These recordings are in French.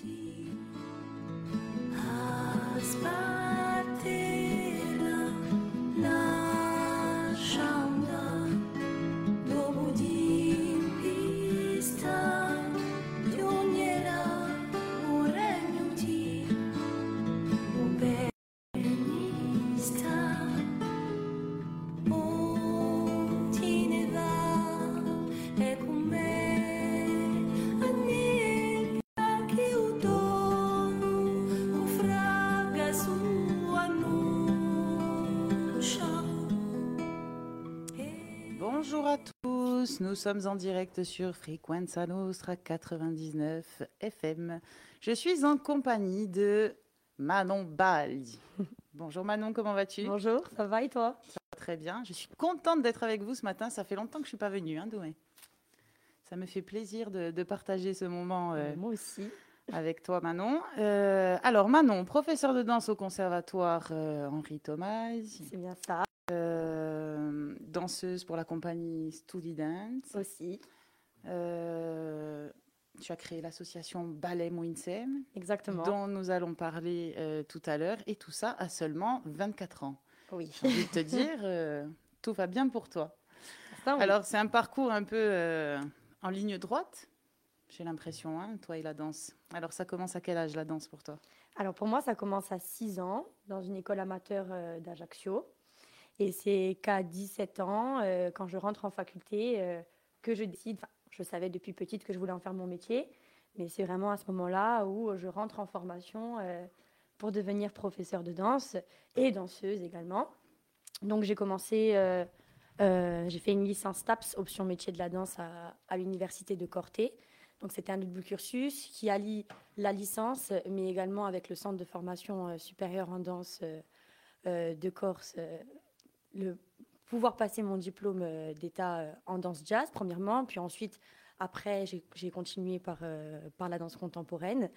tea. Nous sommes en direct sur Frequenza Nostra 99 FM. Je suis en compagnie de Manon Baldi. Bonjour Manon, comment vas-tu? Bonjour, ça va et toi? Ça va très bien. Je suis contente d'être avec vous ce matin. Ça fait longtemps que je ne suis pas venue, hein, Doué Ça me fait plaisir de, partager ce moment. Euh, Moi aussi. Avec toi, Manon. Euh, alors, Manon, professeur de danse au conservatoire euh, Henri Thomas. C'est bien ça. Euh, danseuse pour la compagnie Studi Dance. Aussi. Euh, tu as créé l'association Ballet Mouinsem. Exactement. Dont nous allons parler euh, tout à l'heure. Et tout ça à seulement 24 ans. Oui. J'ai envie de te dire, tout va bien pour toi. Alors, c'est un parcours un peu en ligne droite, j'ai l'impression, hein, toi et la danse. Alors, ça commence à quel âge la danse pour toi? Alors, pour moi, ça commence à 6 ans, dans une école amateur d'Ajaccio. Et c'est qu'à 17 ans, euh, quand je rentre en faculté, euh, que je décide, je savais depuis petite que je voulais en faire mon métier, mais c'est vraiment à ce moment-là où je rentre en formation euh, pour devenir professeur de danse et danseuse également. Donc j'ai commencé, j'ai fait une licence TAPS, option métier de la danse à, l'université de Corté. Donc c'était un double cursus qui allie la licence, mais également avec le centre de formation supérieure en danse de Corse le pouvoir passer mon diplôme euh, d'état euh, en danse jazz, premièrement, puis ensuite, après, j'ai continué par, euh, par la danse contemporaine.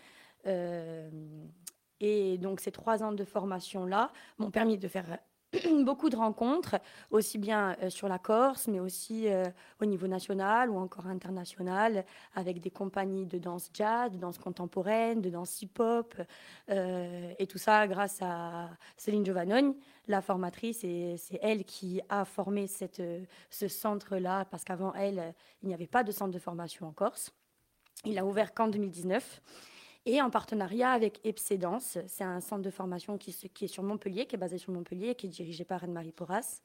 et donc, ces trois ans de formation-là m'ont permis de faire beaucoup de rencontres, aussi bien euh, sur la Corse, mais aussi euh, au niveau national ou encore international, avec des compagnies de danse jazz, de danse contemporaine, de danse hip-hop, euh, et tout ça grâce à Céline Giovannone, la formatrice, et c'est elle qui a formé ce centre-là, parce qu'avant elle, il n'y avait pas de centre de formation en Corse. Il a ouvert qu'en 2019 et en partenariat avec Epsédance. C'est un centre de formation qui, est sur Montpellier, qui est basé sur Montpellier, qui est dirigé par Anne-Marie Porras.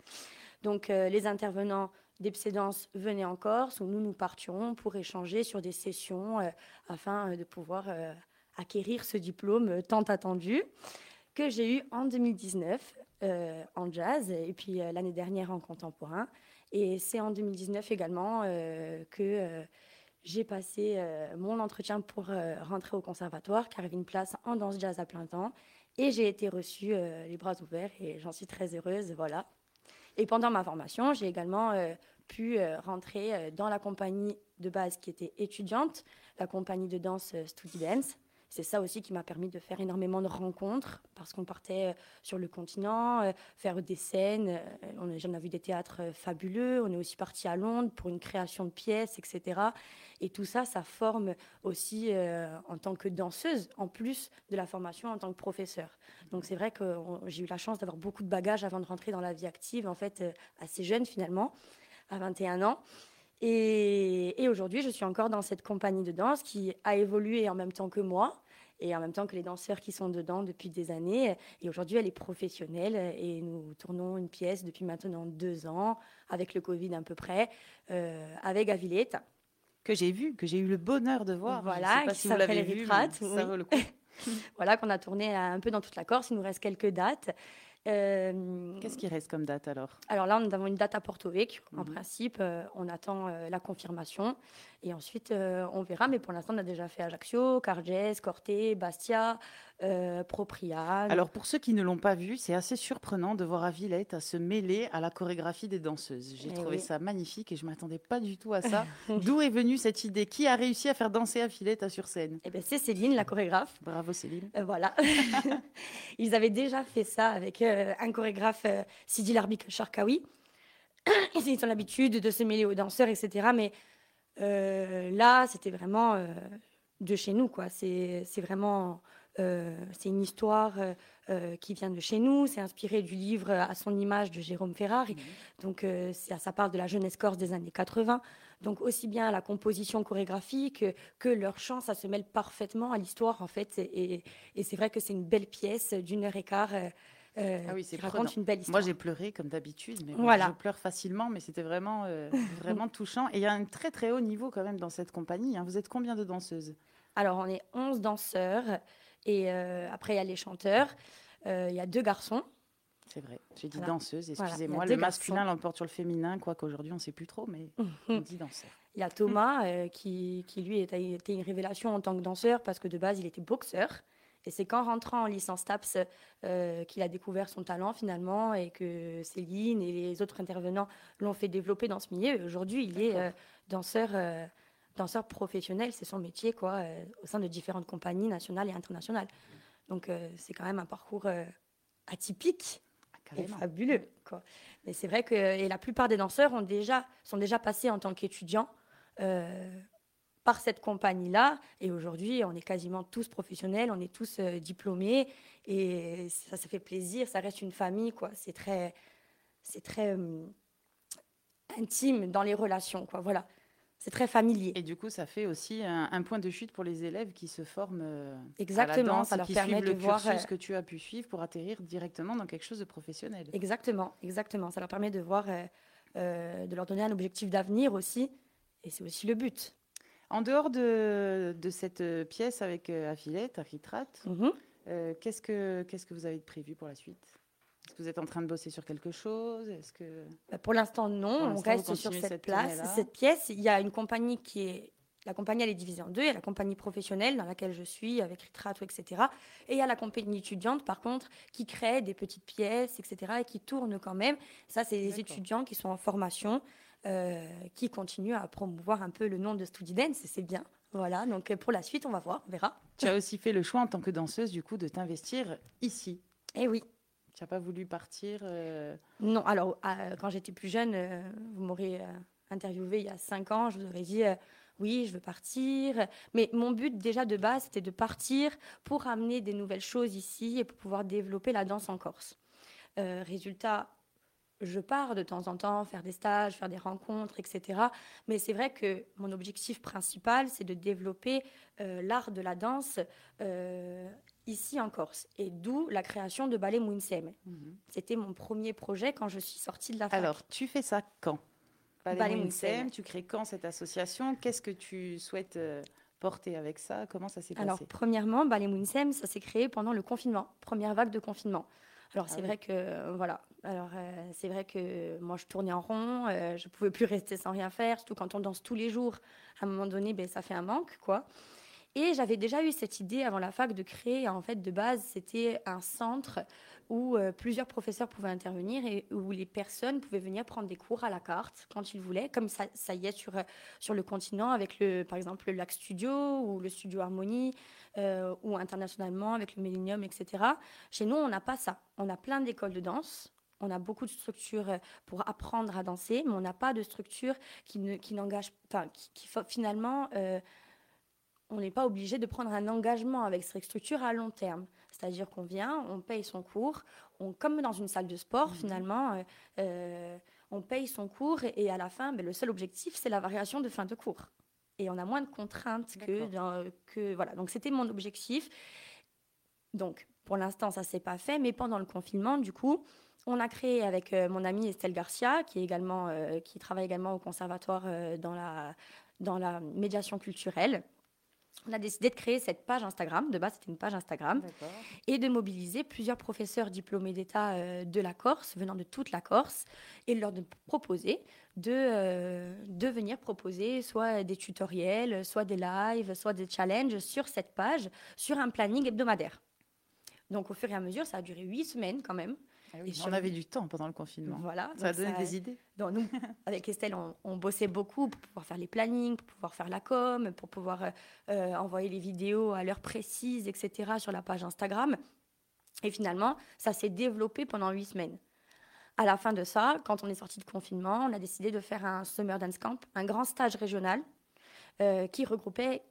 Donc euh, les intervenants d'Epsédance venaient en Corse, où nous nous partions pour échanger sur des sessions euh, afin euh, de pouvoir acquérir ce diplôme tant attendu que j'ai eu en 2019 en jazz et puis l'année dernière en contemporain. Et c'est en 2019 également que j'ai passé euh, mon entretien pour euh, rentrer au conservatoire, car il y avait une place en danse jazz à plein temps. Et j'ai été reçue euh, les bras ouverts et j'en suis très heureuse. Voilà. Et pendant ma formation, j'ai également pu rentrer dans la compagnie de base qui était étudiante, la compagnie de danse Studi Dance, c'est ça aussi qui m'a permis de faire énormément de rencontres parce qu'on partait euh, sur le continent, euh, faire des scènes. Euh, j'en ai vu des théâtres fabuleux. On est aussi parti à Londres pour une création de pièces, etc. Et tout ça, ça forme aussi en tant que danseuse, en plus de la formation en tant que professeur. Donc c'est vrai que j'ai eu la chance d'avoir beaucoup de bagages avant de rentrer dans la vie active, en fait, assez jeune finalement, à 21 ans. Et, aujourd'hui, je suis encore dans cette compagnie de danse qui a évolué en même temps que moi et en même temps que les danseurs qui sont dedans depuis des années. Et aujourd'hui, elle est professionnelle et nous tournons une pièce depuis maintenant deux ans, avec le Covid à peu près, euh, avec Avilette. Que j'ai vu, que j'ai eu le bonheur de voir. Voilà, qui si s'appelle Ritrate. Ça vaut le coup. voilà, qu'on a tourné un peu dans toute la Corse. Il nous reste quelques dates. Euh, Qu'est-ce qui reste comme date alors? Alors là, nous avons une date à Porto Vecchio. En mhm. principe, euh, on attend euh, la confirmation et ensuite on verra. Mais pour l'instant, on a déjà fait Ajaccio, Cargès, Corté, Bastia, euh, Alors pour ceux qui ne l'ont pas vu, c'est assez surprenant de voir Avillette à se mêler à la chorégraphie des danseuses. J'ai eh trouvé ça magnifique et je m'attendais pas du tout à ça. D'où est venue cette idée Qui a réussi à faire danser Avillette sur scène eh ben, C'est Céline, la chorégraphe. Bravo Céline. Euh, voilà. Ils avaient déjà fait ça avec euh, un chorégraphe, euh, Sidi Larbik Sharkawi. Ils ont l'habitude de se mêler aux danseurs, etc. Mais là, c'était vraiment de chez nous, quoi. C'est vraiment euh, c'est une histoire euh, euh, qui vient de chez nous. C'est inspiré du livre À son image de Jérôme Ferrari. Mhm. Donc, ça, parle de la jeunesse corse des années 80. Donc, aussi bien la composition chorégraphique que leur chant, ça se mêle parfaitement à l'histoire, en fait. Et, c'est vrai que c'est une belle pièce d'une heure et quart. Ah oui, c'est raconte une belle histoire. Moi, j'ai pleuré comme d'habitude, mais voilà. je pleure facilement, mais c'était vraiment, vraiment touchant. Et il y a un très très haut niveau quand même dans cette compagnie. Hein. Vous êtes combien de danseuses? Alors, on est 11 danseurs. Et euh, après, il y a les chanteurs. Euh, il y a deux garçons. C'est vrai. J'ai dit danseuse, excusez-moi. le masculin l'emporte sur le féminin, quoi qu'aujourd'hui, on ne sait plus trop, mais on dit danseur. Il y a Thomas, euh, qui, qui, lui, a été une révélation en tant que danseur, parce que de base, il était boxeur. Et c'est qu'en rentrant en licence TAPS qu'il a découvert son talent finalement et que Céline et les autres intervenants l'ont fait développer dans ce milieu. Aujourd'hui, il est danseur danseur professionnel, c'est son métier, quoi, euh, au sein de différentes compagnies nationales et internationales. Donc, euh, c'est quand même un parcours euh, atypique ah, et fabuleux, quoi. Mais c'est vrai que et la plupart des danseurs ont déjà, sont déjà passés en tant qu'étudiants par cette compagnie-là. Et aujourd'hui, on est quasiment tous professionnels, on est tous diplômés. Et ça, ça fait plaisir, ça reste une famille, quoi. C'est très, c'est très intime dans les relations, quoi. Voilà c'est très familier. Et du coup, ça fait aussi un, point de chute pour les élèves qui se forment Exactement, à la danse, ça leur permet de le voir cursus euh, que tu as pu suivre pour atterrir directement dans quelque chose de professionnel. Exactement, exactement. Ça leur permet de voir, euh, euh, de leur donner un objectif d'avenir aussi, et c'est aussi le but. En dehors de, de cette pièce avec Affilette, Architrat, mhm. qu'est-ce que qu'est-ce que vous avez prévu pour la suite? Est-ce que vous êtes en train de bosser sur quelque chose? Est-ce que bah, pour l'instant non, on reste sur cette, place, cette pièce. Il y a une compagnie qui est la compagnie elle est divisée en deux. Il y a la compagnie professionnelle dans laquelle je suis avec Ritrato, etc. Et il y a la compagnie étudiante par contre qui crée des petites pièces, etc. et qui tourne quand même. Ça c'est les étudiants qui sont en formation. Euh, qui continuent à promouvoir un peu le nom de Studidance et c'est bien. Voilà, donc pour la suite, on va voir, on verra. Tu as aussi fait le choix en tant que danseuse, du coup, de t'investir ici. Eh oui, tu n'as pas voulu partir euh Non, alors quand j'étais plus jeune, euh, vous m'aurez euh, interviewé il y a cinq ans, je vous aurais dit oui, je veux partir. Mais mon but déjà de base, c'était de partir pour amener des nouvelles choses ici et pour pouvoir développer la danse en Corse. résultat, je pars de temps en temps faire des stages, faire des rencontres, etc. Mais c'est vrai que mon objectif principal, c'est de développer l'art de la danse ici en Corse. Et d'où la création de Ballet Mounsem. Mhm. C'était mon premier projet quand je suis sortie de la fac. Alors, tu fais ça quand? Ballet, Mounsem, tu crées quand cette association? Qu'est-ce que tu souhaites euh, porter avec ça? Comment ça s'est passé? Alors, premièrement, Ballet Mounsem, ça s'est créé pendant le confinement, première vague de confinement. Alors, ah c'est vrai que, euh, voilà, alors euh, c'est vrai que moi, je tournais en rond, je pouvais plus rester sans rien faire, surtout quand on danse tous les jours. À un moment donné, ben, ça fait un manque, quoi. Et j'avais déjà eu cette idée avant la fac de créer, en fait, de base, c'était un centre où euh, plusieurs professeurs pouvaient intervenir et où les personnes pouvaient venir prendre des cours à la carte quand ils voulaient, comme ça, y est sur, euh, sur le continent avec, le, par exemple, le Lac Studio ou le Studio Harmonie euh, ou internationalement avec le Millennium, etc. Chez nous, on n'a pas ça. On a plein d'écoles de danse. On a beaucoup de structures pour apprendre à danser, mais on n'a pas de structure qui, ne, qui n'engage, enfin, qui, qui finalement on n'est pas obligé de prendre un engagement avec cette structure à long terme. C'est-à-dire qu'on vient, on paye son cours, on, comme dans une salle de sport mhm. finalement, euh, euh, on paye son cours et, à la fin, ben, le seul objectif, c'est la variation de fin de cours. Et on a moins de contraintes que, que voilà. Donc c'était mon objectif. Donc pour l'instant, ça s'est pas fait, mais pendant le confinement, du coup, on a créé avec euh, mon amie Estelle Garcia, qui est également, qui travaille également au conservatoire dans la dans la médiation culturelle on a décidé de créer cette page Instagram. De base, c'était une page Instagram. Et de mobiliser plusieurs professeurs diplômés d'État euh, de la Corse, venant de toute la Corse, et leur de proposer de, euh, de venir proposer soit des tutoriels, soit des lives, soit des challenges sur cette page, sur un planning hebdomadaire. Donc, au fur et à mesure, ça a duré huit semaines quand même. Ah on avait du temps pendant le confinement. Voilà. Ça a donné des idées. Donc nous, avec Estelle, on, bossait beaucoup pour pouvoir faire les plannings, pour pouvoir faire la com, pour pouvoir euh, euh, envoyer les vidéos à l'heure précise, etc. sur la page Instagram. Et finalement, ça s'est développé pendant huit semaines. À la fin de ça, quand on est sorti de confinement, on a décidé de faire un Summer Dance Camp, un grand stage régional euh, qui regroupait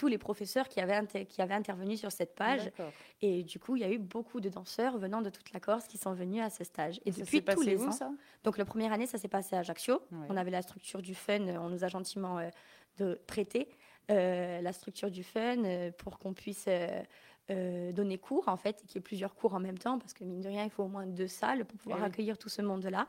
tous les professeurs qui avaient, qui avaient intervenu sur cette page. Et du coup, il y a eu beaucoup de danseurs venant de toute la Corse qui sont venus à ce stage. Et depuis tous les ans. Ça? donc, la première année, ça s'est passé à Ajaccio. On avait la structure du fun, on nous a gentiment de prêté la structure du fun pour qu'on puisse euh, donner cours, en fait, et qu'il y ait plusieurs cours en même temps, parce que mine de rien, il faut au moins deux salles pour pouvoir eh accueillir tout ce monde-là.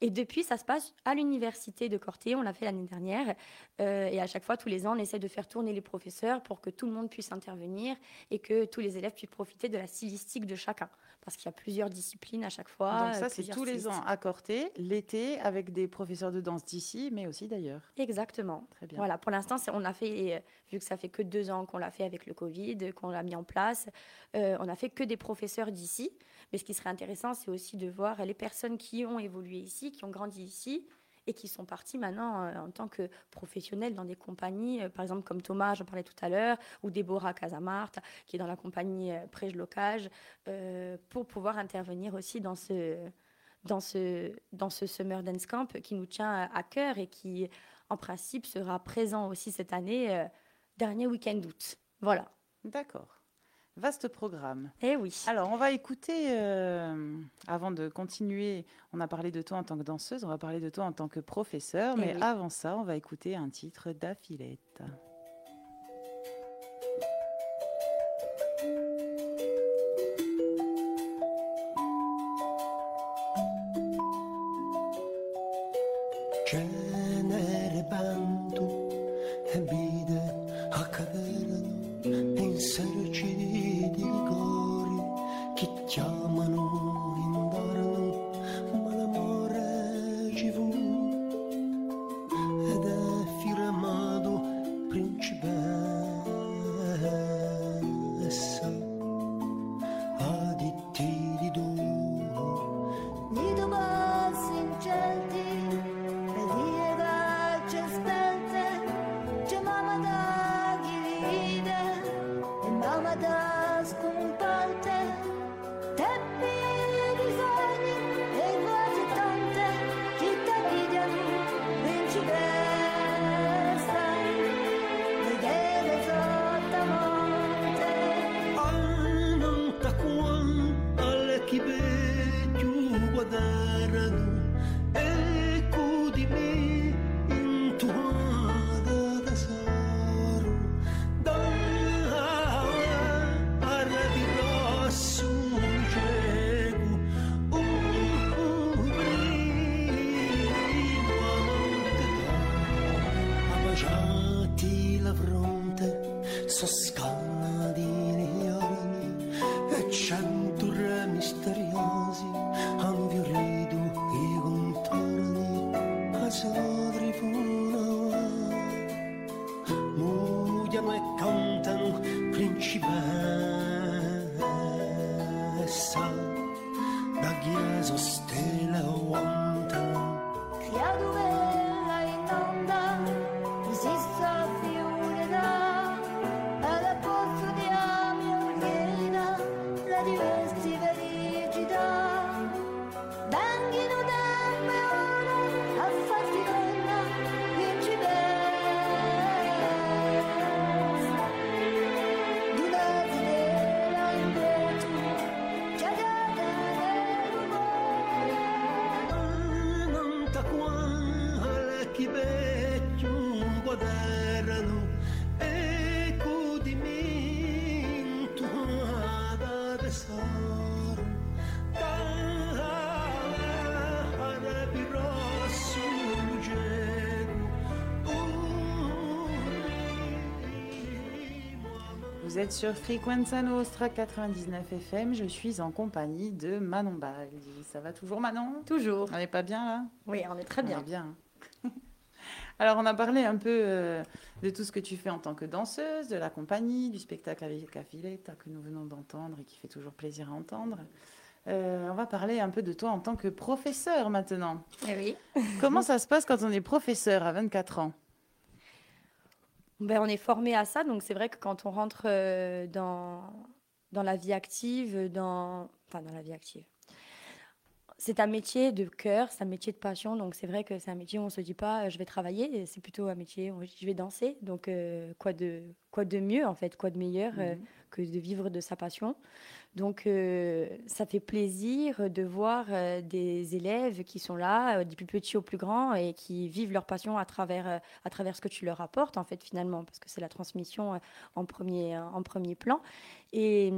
Et depuis, ça se passe à l'université de Corté, on l'a fait l'année dernière. Euh, et à chaque fois, tous les ans, on essaie de faire tourner les professeurs pour que tout le monde puisse intervenir et que tous les élèves puissent profiter de la stylistique de chacun parce qu'il y a plusieurs disciplines à chaque fois. Donc ça, c'est tous les ans à Corté, l'été, avec des professeurs de danse d'ici, mais aussi d'ailleurs. Exactement. Très bien. Voilà, pour l'instant, on a fait, euh, vu que ça fait que deux ans qu'on l'a fait avec le Covid, qu'on l'a mis en place, euh, on a fait que des professeurs d'ici. Mais ce qui serait intéressant, c'est aussi de voir les personnes qui ont évolué ici, qui ont grandi ici, et qui sont partis maintenant euh, en tant que professionnels dans des compagnies, euh, par exemple comme Thomas, j'en parlais tout à l'heure, ou Déborah Casamart, qui est dans la compagnie euh, Prège Locage, pour pouvoir intervenir aussi dans ce, dans, ce, dans ce Summer Dance Camp qui nous tient à cœur et qui, en principe, sera présent aussi cette année, dernier week-end d'août. Voilà. D'accord. Vaste programme. Eh oui. Alors, on va écouter, euh, avant de continuer, on a parlé de toi en tant que danseuse, on va parler de toi en tant que professeur, eh mais avant ça, on va écouter un titre d'affilette. Vous êtes sur Frequenza Nostra 99 FM. Je suis en compagnie de Manon Baldi. Ça va toujours, Manon? Toujours. On n'est pas bien là? Oui, on est très bien. bien. Alors, on a parlé un peu euh, de tout ce que tu fais en tant que danseuse, de la compagnie, du spectacle avec Cafiletta que nous venons d'entendre et qui fait toujours plaisir à entendre. Euh, on va parler un peu de toi en tant que professeur maintenant. Eh oui. Comment ça se passe quand on est professeur à 24 ans? Ben, on est formé à ça, donc c'est vrai que quand on rentre euh, dans, dans la vie active, dans... enfin dans la vie active, c'est un métier de cœur, c'est un métier de passion. Donc, c'est vrai que c'est un métier où on ne se dit pas je vais travailler. C'est plutôt un métier où je vais danser. Donc, euh, quoi, de, quoi de mieux, en fait, quoi de meilleur euh, mhm. que de vivre de sa passion. Donc, euh, ça fait plaisir de voir des élèves qui sont là, du plus petits au plus grand, et qui vivent leur passion à travers, à travers ce que tu leur apportes, en fait, finalement, parce que c'est la transmission en, premier, en premier plan. Et,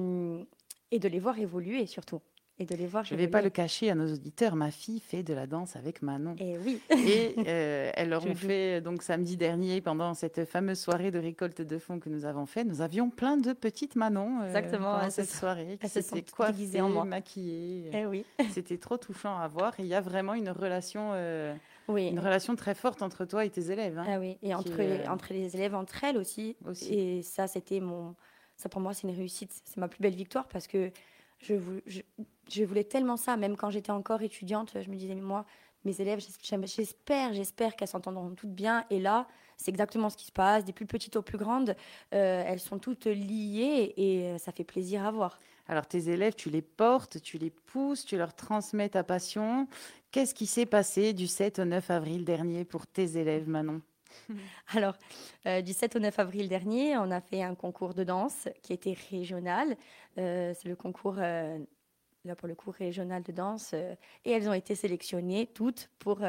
et de les voir évoluer, surtout et de les voir. Je ne vais pas le cacher à nos auditeurs, ma fille fait de la danse avec Manon. Et eh oui. et euh, elles leur ont fait donc samedi dernier pendant cette fameuse soirée de récolte de fonds que nous avons fait. Nous avions plein de petites Manon euh, Exactement, pendant cette soirée qui s'étaient coiffées, en maquillées. Et eh oui. C'était trop touchant à voir. Et il y a vraiment une relation. Euh, oui. Une relation très forte entre toi et tes élèves. Hein, ah oui, et entre, les, entre les élèves, entre elles aussi. aussi. Et ça, c'était mon. Ça, pour moi, c'est une réussite. C'est ma plus belle victoire parce que je, voulais tellement ça, même quand j'étais encore étudiante, je me disais, moi, mes élèves, j'espère, j'espère qu'elles s'entendront toutes bien. Et là, c'est exactement ce qui se passe, des plus petites aux plus grandes, euh, elles sont toutes liées et euh, ça fait plaisir à voir. Alors tes élèves, tu les portes, tu les pousses, tu leur transmets ta passion. Qu'est-ce qui s'est passé du 7 au 9 avril dernier pour tes élèves, Manon? Alors, euh, du 7 au 9 avril dernier, on a fait un concours de danse qui était régional. Euh, c'est le concours, euh, là pour le coup, régional de danse. et elles ont été sélectionnées toutes pour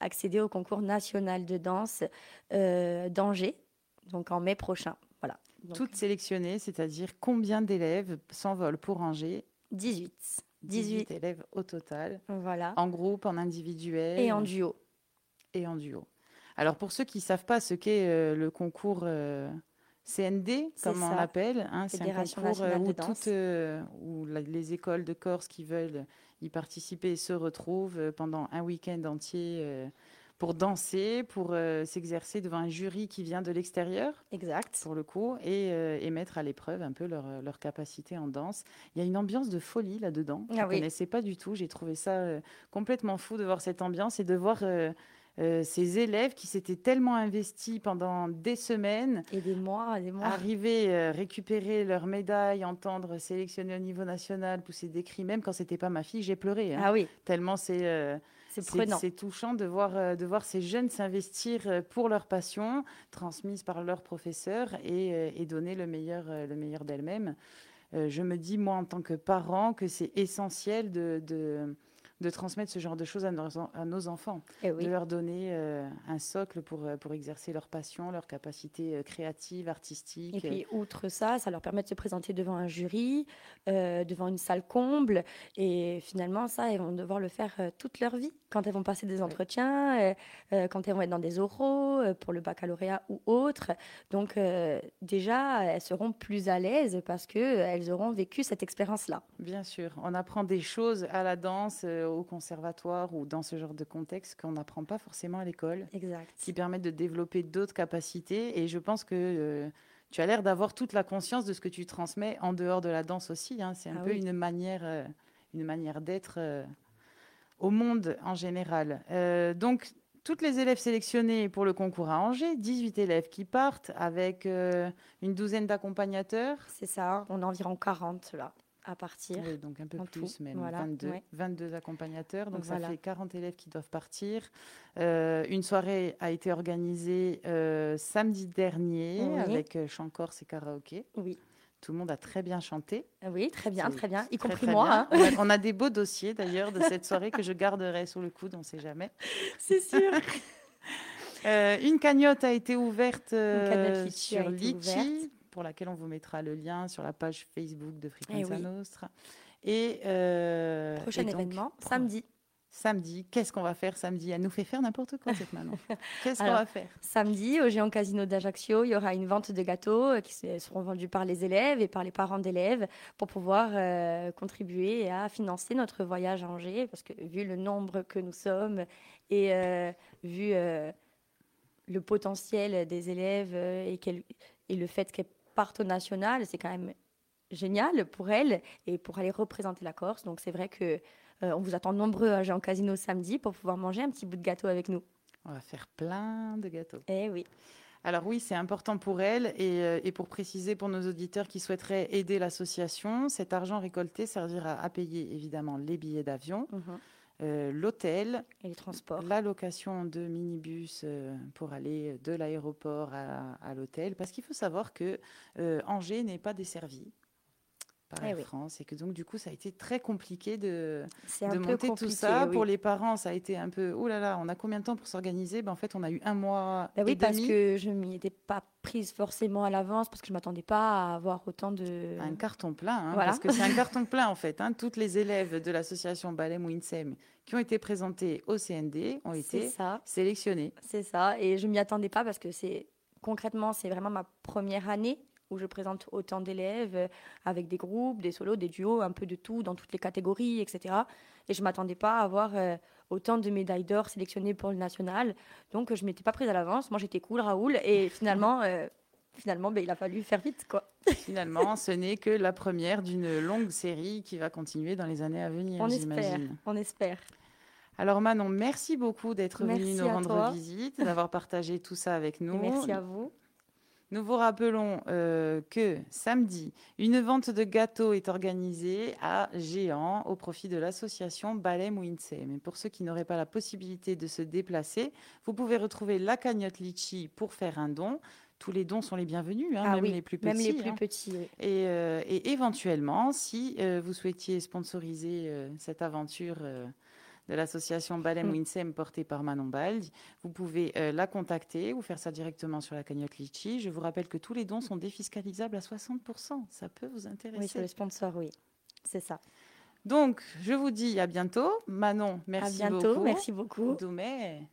accéder au concours national de danse d'Angers, donc en mai prochain. Voilà. toutes sélectionnées, c'est-à-dire combien d'élèves s'envolent pour Angers? 18. 18 élèves au total. Voilà. En groupe, en individuel? Et en duo. Et en duo. Alors pour ceux qui ne savent pas ce qu'est euh, le concours euh, CND, comme on l'appelle, hein, c'est un concours euh, où, les écoles de Corse qui veulent y participer se retrouvent pendant un week-end entier pour danser, pour s'exercer devant un jury qui vient de l'extérieur. Exact. Pour le coup, et, mettre à l'épreuve un peu leur, leur, capacité en danse. Il y a une ambiance de folie là-dedans. Ah je ne connaissais pas du tout. J'ai trouvé ça complètement fou de voir cette ambiance et de voir euh, ces élèves qui s'étaient tellement investis pendant des semaines. Et des mois, des mois. Arriver, euh, récupérer leur médaille, entendre sélectionner au niveau national, pousser des cris. Même quand c'était pas ma fille, j'ai pleuré. Hein. ah oui. Tellement c'est. Euh, c'est touchant de voir, de voir ces jeunes s'investir pour leur passion, transmise par leurs professeurs, et, donner le meilleur, le meilleur d'elles-mêmes. je me dis, moi, en tant que parent, que c'est essentiel de, de transmettre ce genre de choses à nos, à nos enfants, eh de leur donner euh, un socle pour, euh, pour exercer leur passion, leur capacité euh, créative, artistique. Et puis, outre ça, ça leur permet de se présenter devant un jury, devant une salle comble. Et finalement, ça, elles vont devoir le faire toute leur vie. Quand elles vont passer des entretiens, quand elles vont être dans des oraux, pour le baccalauréat ou autre. Donc, déjà, elles seront plus à l'aise parce qu'elles auront vécu cette expérience-là. Bien sûr. On apprend des choses à la danse au conservatoire ou dans ce genre de contexte qu'on n'apprend pas forcément à l'école. Exact. Qui permettent de développer d'autres capacités. Et je pense que euh, tu as l'air d'avoir toute la conscience de ce que tu transmets en dehors de la danse aussi. Hein. C'est un ah peu une manière, euh, une manière d'être euh, au monde en général. donc, toutes les élèves sélectionnés pour le concours à Angers, 18 élèves qui partent avec une douzaine d'accompagnateurs. C'est ça, on a environ 40 là à partir. donc un peu plus, même 22, accompagnateurs. Donc, ça fait 40 élèves qui doivent partir. Euh, une soirée a été organisée euh, samedi dernier avec euh, chant corse et karaoké. Oui. Tout le monde a très bien chanté. Oui, très bien, très bien, y compris moi. Hein. On, a, des beaux dossiers d'ailleurs de cette soirée que je garderai sous le coude, on ne sait jamais. C'est sûr. une cagnotte a été ouverte sur Litchi pour laquelle on vous mettra le lien sur la page Facebook de Frequenza eh Nostra. Et euh, prochain événement samedi. Samedi, qu'est-ce qu'on va faire samedi? Elle nous fait faire n'importe quoi cette Manon. Qu'est-ce qu'on va faire? Samedi, au Géant Casino d'Ajaccio, il y aura une vente de gâteaux euh, qui seront vendus par les élèves et par les parents d'élèves pour pouvoir euh, contribuer à financer notre voyage à Angers. Parce que vu le nombre que nous sommes et vu le potentiel des élèves et, et le fait qu'elles partent au national, c'est quand même génial pour elle et pour aller représenter la Corse. Donc c'est vrai que euh, on vous attend nombreux à Jean Casino samedi pour pouvoir manger un petit bout de gâteau avec nous. On va faire plein de gâteaux. Eh oui. Alors oui, c'est important pour elle et, euh, et, pour préciser pour nos auditeurs qui souhaiteraient aider l'association, cet argent récolté servira à payer évidemment les billets d'avion. Mhm. Euh, l'hôtel et les transports. La location de minibus euh, pour aller de l'aéroport à, l'hôtel. Parce qu'il faut savoir que euh, Angers n'est pas desservi par eh Air France et que donc du coup ça a été très compliqué de, de monter tout ça. pour les parents ça a été un peu oh là là on a combien de temps pour s'organiser? Ben, en fait on a eu un mois ben oui parce que je m'y étais pas prise forcément à l'avance parce que je m'attendais pas à avoir autant de un carton plein hein, parce que c'est un carton plein en fait hein. toutes les élèves de l'association Balem Winsem qui ont été présentés au CND ont été sélectionnés c'est ça. Et je m'y attendais pas parce que c'est concrètement c'est vraiment ma première année où je présente autant d'élèves euh, avec des groupes, des solos, des duos, un peu de tout dans toutes les catégories, etc. Et je ne m'attendais pas à avoir euh, autant de médailles d'or sélectionnées pour le national. Donc je ne m'étais pas prise à l'avance. Moi j'étais cool, Raoul. Et finalement, euh, finalement ben, il a fallu faire vite. quoi. Finalement, ce n'est que la première d'une longue série qui va continuer dans les années à venir. On espère. On espère. Alors Manon, merci beaucoup d'être venue nous rendre visite, d'avoir partagé tout ça avec nous. merci à vous. Nous vous rappelons euh, que samedi, une vente de gâteaux est organisée à Géant au profit de l'association Balem Winsey. Mais pour ceux qui n'auraient pas la possibilité de se déplacer, vous pouvez retrouver la cagnotte Litchi pour faire un don. Tous les dons sont les bienvenus, hein, ah même les plus petits. Même les plus hein. petits. Euh, et, éventuellement, si euh, vous souhaitiez sponsoriser cette aventure de l'association Balem mm. Winsem portée par Manon Baldi. Vous pouvez euh, la contacter ou faire ça directement sur la cagnotte Litchi. Je vous rappelle que tous les dons sont défiscalisables à 60%. Ça peut vous intéresser. Oui, c'est le sponsor, oui. C'est ça. Donc, je vous dis à bientôt. Manon, merci beaucoup. À bientôt, merci beaucoup. Doumé.